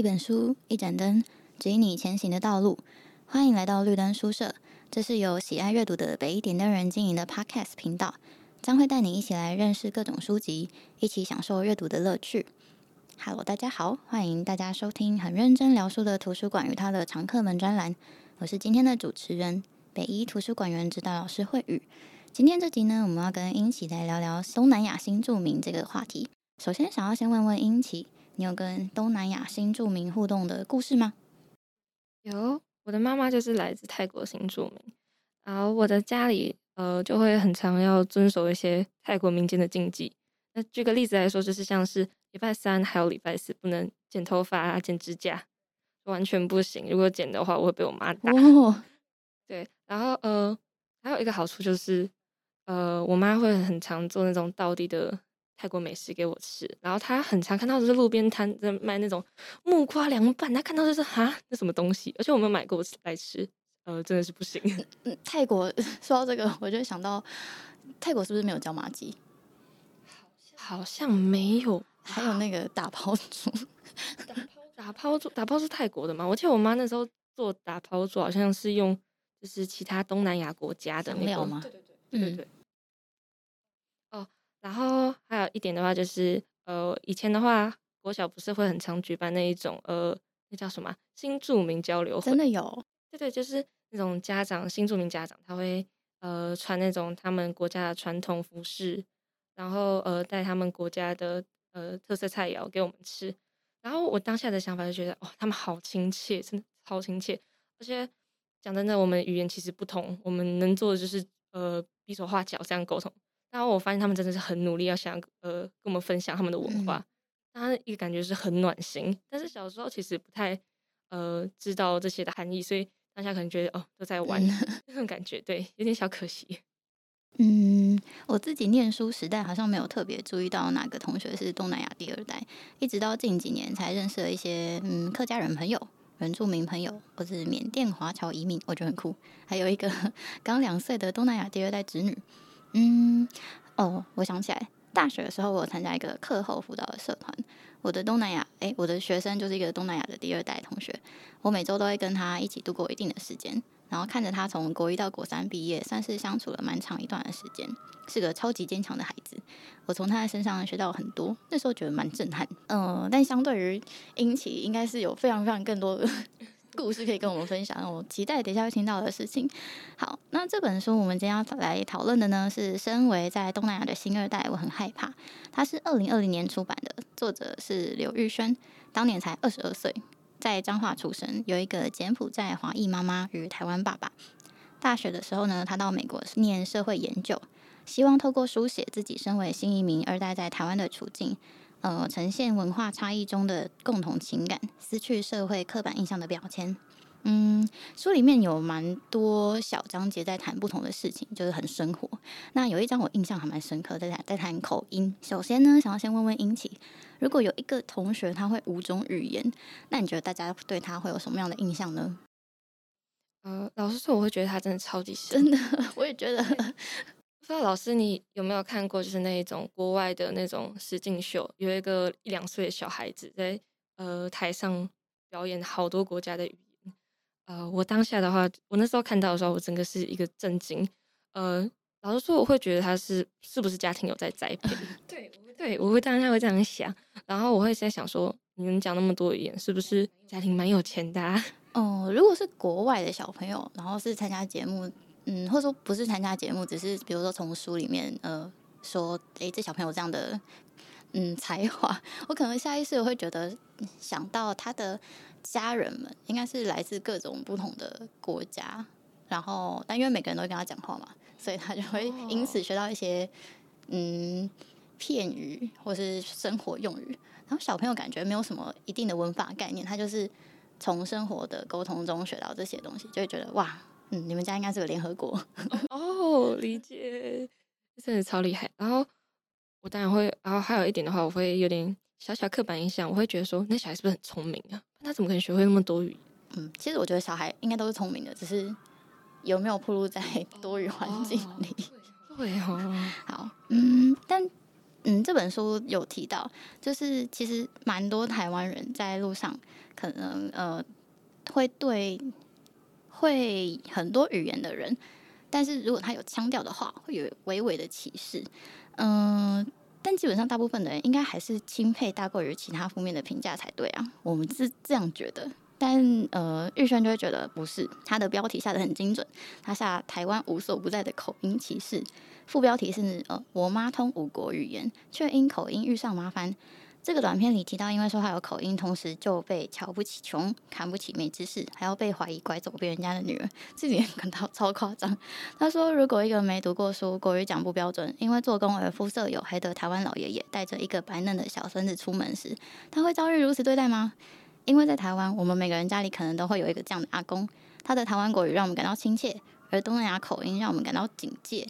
一本书，一盏灯，指引你前行的道路。欢迎来到绿灯书社，这是由喜爱阅读的北一点灯人经营的 Podcast 频道，将会带你一起来认识各种书籍，一起享受阅读的乐趣。Hello，大家好，欢迎大家收听很认真聊书的图书馆与它的常客们专栏。我是今天的主持人，北一图书馆员指导老师慧宇。今天这集呢，我们要跟英奇来聊聊东南亚新著名这个话题。首先，想要先问问英奇，你有跟东南亚新住民互动的故事吗？有，我的妈妈就是来自泰国新住民，然后我的家里呃就会很常要遵守一些泰国民间的禁忌。那举个例子来说，就是像是礼拜三还有礼拜四不能剪头发啊、剪指甲，完全不行。如果剪的话，我会被我妈打。哦。对，然后呃还有一个好处就是呃我妈会很常做那种道地的。泰国美食给我吃，然后他很常看到就是路边摊在卖那种木瓜凉拌，他看到就是哈，那什么东西？而且我没有买过来吃，呃，真的是不行。嗯，泰国 说到这个，我就想到泰国是不是没有椒麻鸡？好像没有。还有那个打抛猪，打抛猪，打抛是泰国的嘛？我记得我妈那时候做打抛猪，好像是用就是其他东南亚国家的那料吗？对对对，对对对。嗯然后还有一点的话，就是呃，以前的话，国小不是会很常举办那一种呃，那叫什么新住民交流会？真的有？对对，就是那种家长新住民家长，他会呃穿那种他们国家的传统服饰，然后呃带他们国家的呃特色菜肴给我们吃。然后我当下的想法就觉得，哇，他们好亲切，真的超亲切。而且讲真的，我们语言其实不同，我们能做的就是呃比手画脚这样沟通。然后我发现他们真的是很努力，要想呃跟我们分享他们的文化，他一个感觉是很暖心。但是小时候其实不太呃知道这些的含义，所以大家可能觉得哦都在玩那种感觉，对，有点小可惜。嗯，我自己念书时代好像没有特别注意到哪个同学是东南亚第二代，一直到近几年才认识了一些嗯客家人朋友、原住民朋友，或是缅甸华侨移民，我觉得很酷。还有一个 刚两岁的东南亚第二代侄女。嗯，哦，我想起来，大学的时候我有参加一个课后辅导的社团。我的东南亚，诶，我的学生就是一个东南亚的第二代同学。我每周都会跟他一起度过一定的时间，然后看着他从国一到国三毕业，算是相处了蛮长一段的时间，是个超级坚强的孩子。我从他的身上学到很多，那时候觉得蛮震撼。嗯，但相对于英奇，应该是有非常非常更多的。故事可以跟我们分享，我期待等一下会听到的事情。好，那这本书我们今天要来讨论的呢，是身为在东南亚的新二代，我很害怕。它是二零二零年出版的，作者是刘玉轩，当年才二十二岁，在彰化出生，有一个柬埔寨华裔妈妈与台湾爸爸。大学的时候呢，他到美国念社会研究，希望透过书写自己身为新移民二代在台湾的处境。呃，呈现文化差异中的共同情感，撕去社会刻板印象的标签。嗯，书里面有蛮多小章节在谈不同的事情，就是很生活。那有一章我印象还蛮深刻，在谈在谈口音。首先呢，想要先问问英奇，如果有一个同学他会五种语言，那你觉得大家对他会有什么样的印象呢？呃，老实说，我会觉得他真的超级真的，我也觉得。不知道老师，你有没有看过，就是那一种国外的那种实境秀，有一个一两岁的小孩子在呃台上表演好多国家的语言。呃，我当下的话，我那时候看到的时候，我整个是一个震惊。呃，老实说，我会觉得他是是不是家庭有在栽培？对，对，我会当下会这样想，然后我会在想说，你们讲那么多语言，是不是家庭蛮有钱的啊？哦，如果是国外的小朋友，然后是参加节目。嗯，或者说不是参加节目，只是比如说从书里面呃说，诶，这小朋友这样的嗯才华，我可能下意识我会觉得想到他的家人们应该是来自各种不同的国家，然后但因为每个人都会跟他讲话嘛，所以他就会因此学到一些嗯片语或是生活用语，然后小朋友感觉没有什么一定的文法概念，他就是从生活的沟通中学到这些东西，就会觉得哇。嗯，你们家应该是有联合国 哦，理解，真的超厉害。然后我当然会，然后还有一点的话，我会有点小小刻板印象，我会觉得说，那小孩是不是很聪明啊？他怎么可能学会那么多语言？嗯，其实我觉得小孩应该都是聪明的，只是有没有暴露在多语环境里。对哦，好，嗯，但嗯，这本书有提到，就是其实蛮多台湾人在路上可能呃会对会很多语言的人，但是如果他有腔调的话，会有微微的歧视。嗯、但基本上大部分的人应该还是钦佩大过于其他负面的评价才对啊，我们是这样觉得。但呃，玉轩就会觉得不是，他的标题下得很精准，他下台湾无所不在的口音歧视。副标题是呃，我妈通五国语言，却因口音遇上麻烦。这个短片里提到，因为说他有口音，同时就被瞧不起穷，看不起没知识，还要被怀疑拐走别人家的女儿，自己也感到超夸张。他说，如果一个没读过书、国语讲不标准，因为做工而肤色黝黑的台湾老爷爷带着一个白嫩的小孙子出门时，他会遭遇如此对待吗？因为在台湾，我们每个人家里可能都会有一个这样的阿公，他的台湾国语让我们感到亲切，而东南亚口音让我们感到警戒。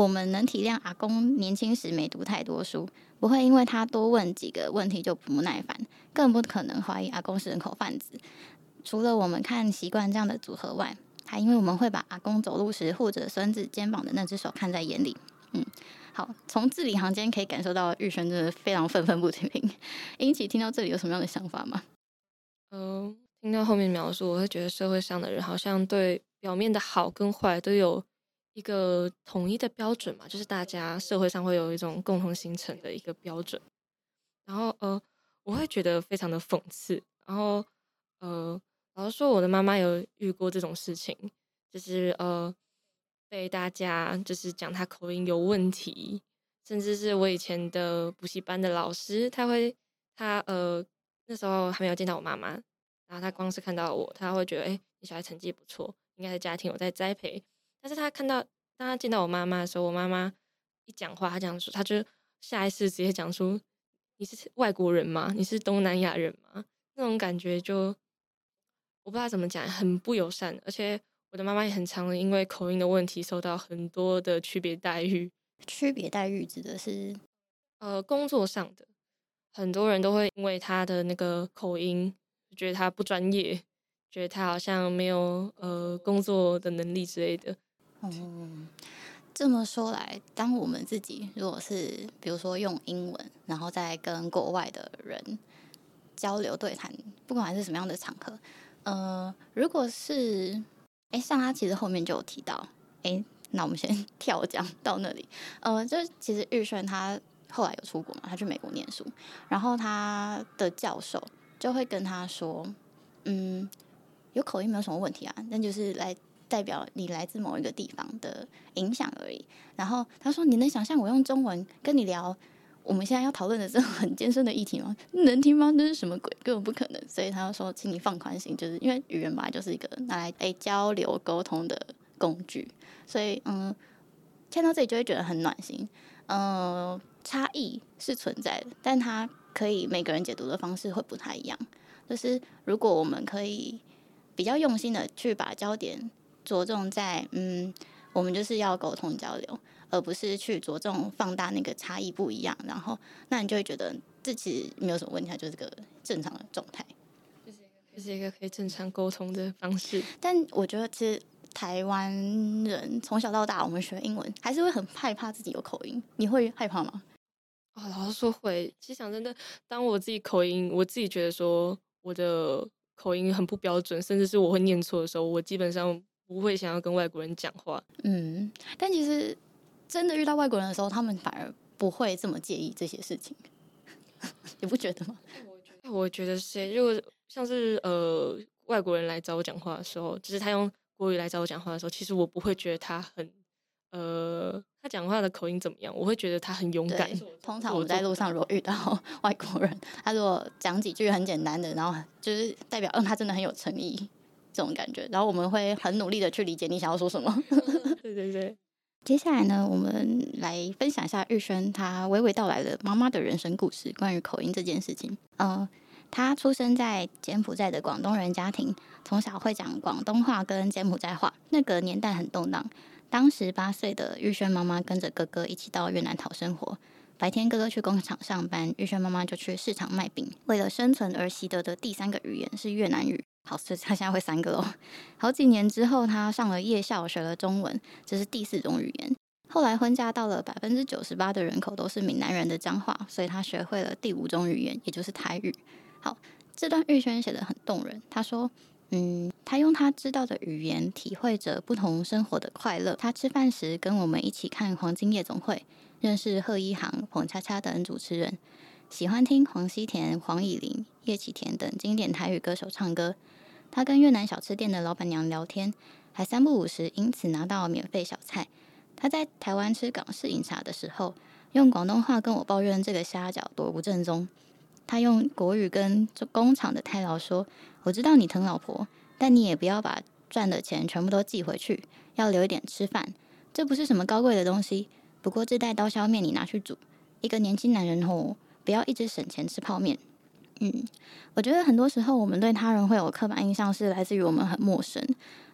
我们能体谅阿公年轻时没读太多书，不会因为他多问几个问题就不耐烦，更不可能怀疑阿公是人口贩子。除了我们看习惯这样的组合外，还因为我们会把阿公走路时护着孙子肩膀的那只手看在眼里。嗯，好，从字里行间可以感受到玉轩真的非常愤愤不平。英琪听到这里有什么样的想法吗？嗯、呃，听到后面描述，我会觉得社会上的人好像对表面的好跟坏都有。一个统一的标准嘛，就是大家社会上会有一种共同形成的一个标准。然后呃，我会觉得非常的讽刺。然后呃，老实说，我的妈妈有遇过这种事情，就是呃，被大家就是讲她口音有问题，甚至是我以前的补习班的老师，他会他呃那时候还没有见到我妈妈，然后他光是看到我，他会觉得哎，你小孩成绩不错，应该是家庭有在栽培。但是他看到，当他见到我妈妈的时候，我妈妈一讲话，他讲说，他就下意识直接讲出：“你是外国人吗？你是东南亚人吗？”那种感觉就我不知道怎么讲，很不友善。而且我的妈妈也很常因为口音的问题受到很多的区别待遇。区别待遇指的是呃工作上的，很多人都会因为他的那个口音，觉得他不专业，觉得他好像没有呃工作的能力之类的。嗯，这么说来，当我们自己如果是比如说用英文，然后再跟国外的人交流对谈，不管是什么样的场合，呃，如果是哎，像他其实后面就有提到，哎，那我们先 跳讲到那里，呃，就其实玉轩他后来有出国嘛，他去美国念书，然后他的教授就会跟他说，嗯，有口音没有什么问题啊，那就是来。代表你来自某一个地方的影响而已。然后他说：“你能想象我用中文跟你聊我们现在要讨论的这种很艰深的议题吗？能听吗？这是什么鬼？根本不可能。”所以他就说：“请你放宽心，就是因为语言本来就是一个拿来诶交流沟通的工具。所以嗯，看到这里就会觉得很暖心。嗯，差异是存在的，但它可以每个人解读的方式会不太一样。就是如果我们可以比较用心的去把焦点。”着重在嗯，我们就是要沟通交流，而不是去着重放大那个差异不一样。然后，那你就会觉得这其实没有什么问题，它就是个正常的状态，就是一个就是一个可以正常沟通的方式。但我觉得，其实台湾人从小到大，我们学英文还是会很害怕自己有口音。你会害怕吗？哦，老实说会。其实讲真的，当我自己口音，我自己觉得说我的口音很不标准，甚至是我会念错的时候，我基本上。不会想要跟外国人讲话，嗯，但其实真的遇到外国人的时候，他们反而不会这么介意这些事情，你不觉得吗？我觉得是，如果像是呃外国人来找我讲话的时候，就是他用国语来找我讲话的时候，其实我不会觉得他很呃他讲话的口音怎么样，我会觉得他很勇敢。通常我们在路上如果遇到 外国人，他如果讲几句很简单的，然后就是代表嗯他真的很有诚意。这种感觉，然后我们会很努力的去理解你想要说什么。对对对。接下来呢，我们来分享一下玉轩他娓娓道来的妈妈的人生故事，关于口音这件事情。呃，他出生在柬埔寨的广东人家庭，从小会讲广东话跟柬埔寨话。那个年代很动荡，当时八岁的玉轩妈妈跟着哥哥一起到越南讨生活。白天哥哥去工厂上班，玉轩妈妈就去市场卖饼。为了生存而习得的第三个语言是越南语。好，所以他现在会三个哦。好几年之后，他上了夜校，学了中文，这是第四种语言。后来婚嫁到了百分之九十八的人口都是闽南人的彰化，所以他学会了第五种语言，也就是台语。好，这段玉轩写得很动人。他说：“嗯，他用他知道的语言体会着不同生活的快乐。他吃饭时跟我们一起看《黄金夜总会》，认识贺一航、彭恰恰等主持人，喜欢听黄西田、黄乙玲、叶启田等经典台语歌手唱歌。他跟越南小吃店的老板娘聊天，还三不五时因此拿到免费小菜。”他在台湾吃港式饮茶的时候，用广东话跟我抱怨这个虾饺多不正宗。他用国语跟工厂的太劳说：“我知道你疼老婆，但你也不要把赚的钱全部都寄回去，要留一点吃饭。这不是什么高贵的东西。不过这袋刀削面你拿去煮，一个年轻男人吼，不要一直省钱吃泡面。”嗯，我觉得很多时候我们对他人会有刻板印象，是来自于我们很陌生。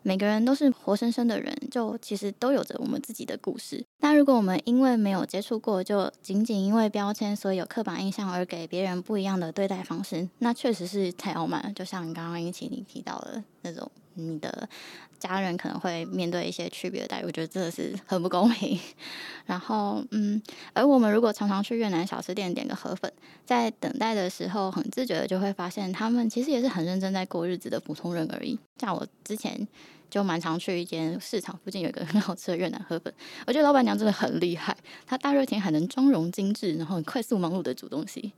每个人都是活生生的人，就其实都有着我们自己的故事。那如果我们因为没有接触过，就仅仅因为标签，所以有刻板印象而给别人不一样的对待方式，那确实是太傲慢了。就像你刚刚一起你提到的那种，你的家人可能会面对一些区别的待遇，我觉得真的是很不公平。然后，嗯，而我们如果常常去越南小吃店点个河粉，在等待的时候，很自觉的就会发现，他们其实也是很认真在过日子的普通人而已。像我之前。就蛮常去一间市场附近有一个很好吃的越南河粉，我觉得老板娘真的很厉害，她大热天还能妆容精致，然后很快速忙碌的煮东西。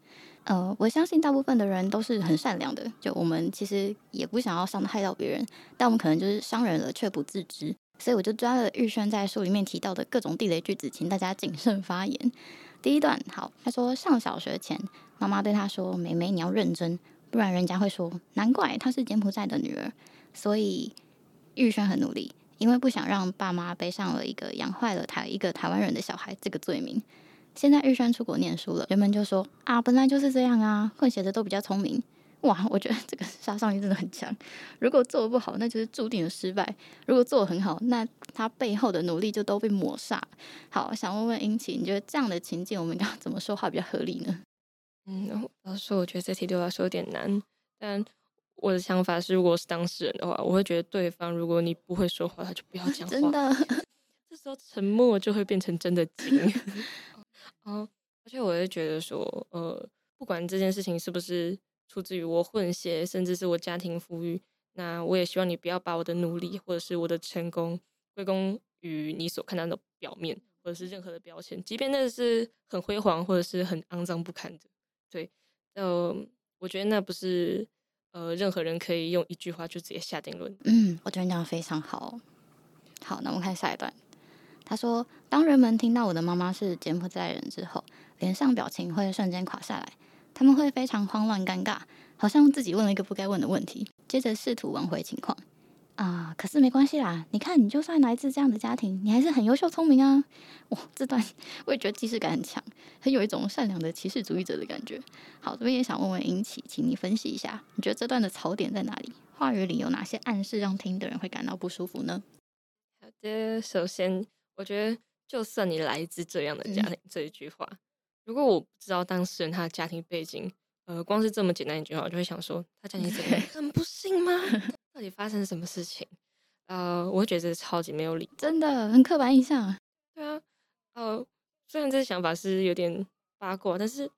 呃，我相信大部分的人都是很善良的，就我们其实也不想要伤害到别人，但我们可能就是伤人了却不自知，所以我就抓了玉轩在书里面提到的各种地雷句子，请大家谨慎发言。第一段，好，他说上小学前，妈妈对他说：“妹妹你要认真，不然人家会说难怪她是柬埔寨的女儿。”所以。玉轩很努力，因为不想让爸妈背上了一个养坏了台一个台湾人的小孩这个罪名。现在玉轩出国念书了，人们就说啊，本来就是这样啊，混血的都比较聪明。哇，我觉得这个杀伤力真的很强。如果做得不好，那就是注定的失败；如果做得很好，那他背后的努力就都被抹杀。好，想问问英奇，你觉得这样的情境，我们 应该怎么说话比较合理呢？嗯，老实说，我觉得这题对我来说有点难，但。我的想法是，如果是当事人的话，我会觉得对方，如果你不会说话，他就不要 讲话。真 的，这时候沉默就会变成真的静。哦，而且我会觉得说，呃，不管这件事情是不是出自于我混血，甚至是我家庭富裕，那我也希望你不要把我的努力或者是我的成功归功于你所看到的表面，或者是任何的标签，即便那是很辉煌或者是很肮脏不堪的。对，呃，我觉得那不是。呃，任何人可以用一句话就直接下定论。嗯，我觉得你讲的非常好。好，那我们看下一段。他说：“当人们听到我的妈妈是柬埔寨人之后，脸上表情会瞬间垮下来，他们会非常慌乱、尴尬，好像自己问了一个不该问的问题，接着试图挽回情况。”啊，可是没关系啦。你看，你就算来自这样的家庭，你还是很优秀、聪明啊。哇，这段 我也觉得既视感很强，很有一种善良的歧视主义者的感觉。好，这边也想问问英奇，请你分析一下，你觉得这段的槽点在哪里？话语里有哪些暗示让听的人会感到不舒服呢？好的，首先，我觉得就算你来自这样的家庭，嗯、这一句话，如果我不知道当事人他的家庭背景，呃，光是这么简单一句话，我就会想说，他家庭怎么样？很不幸吗？到底发生什么事情？呃，我会觉得超级没有理，真的很刻板印象。对啊，呃，虽然这个想法是有点八卦，但是，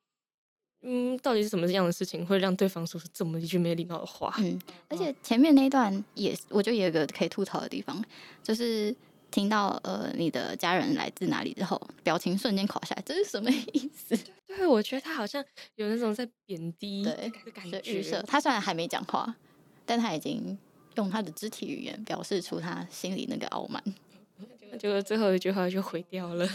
嗯，到底是什么样的事情会让对方说出这么一句没礼貌的话？嗯，而且前面那一段也，我觉得也有个可以吐槽的地方，就是听到呃你的家人来自哪里之后，表情瞬间垮下来，这是什么意思？对，我觉得他好像有那种在贬低的感觉。预设他虽然还没讲话，但他已经。用他的肢体语言表示出他心里那个傲慢，结果最后一句话就毁掉了。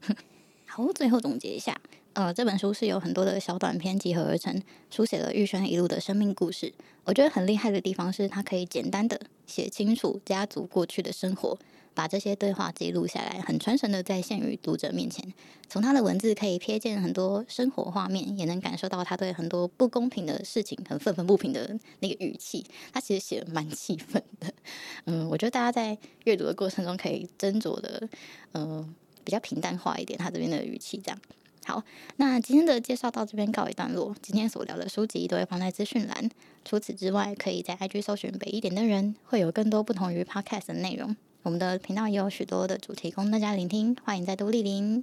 好，最后总结一下，呃，这本书是由很多的小短篇集合而成，书写了玉轩一路的生命故事。我觉得很厉害的地方是，他可以简单的写清楚家族过去的生活。把这些对话记录下来，很传神的再现于读者面前。从他的文字可以瞥见很多生活画面，也能感受到他对很多不公平的事情很愤愤不平的那个语气。他其实写的蛮气愤的。嗯，我觉得大家在阅读的过程中可以斟酌的，嗯，比较平淡化一点他这边的语气。这样好，那今天的介绍到这边告一段落。今天所聊的书籍都会放在资讯栏。除此之外，可以在 IG 搜寻北一点的人，会有更多不同于 Podcast 的内容。我们的频道也有许多的主题供大家聆听，欢迎再度莅临。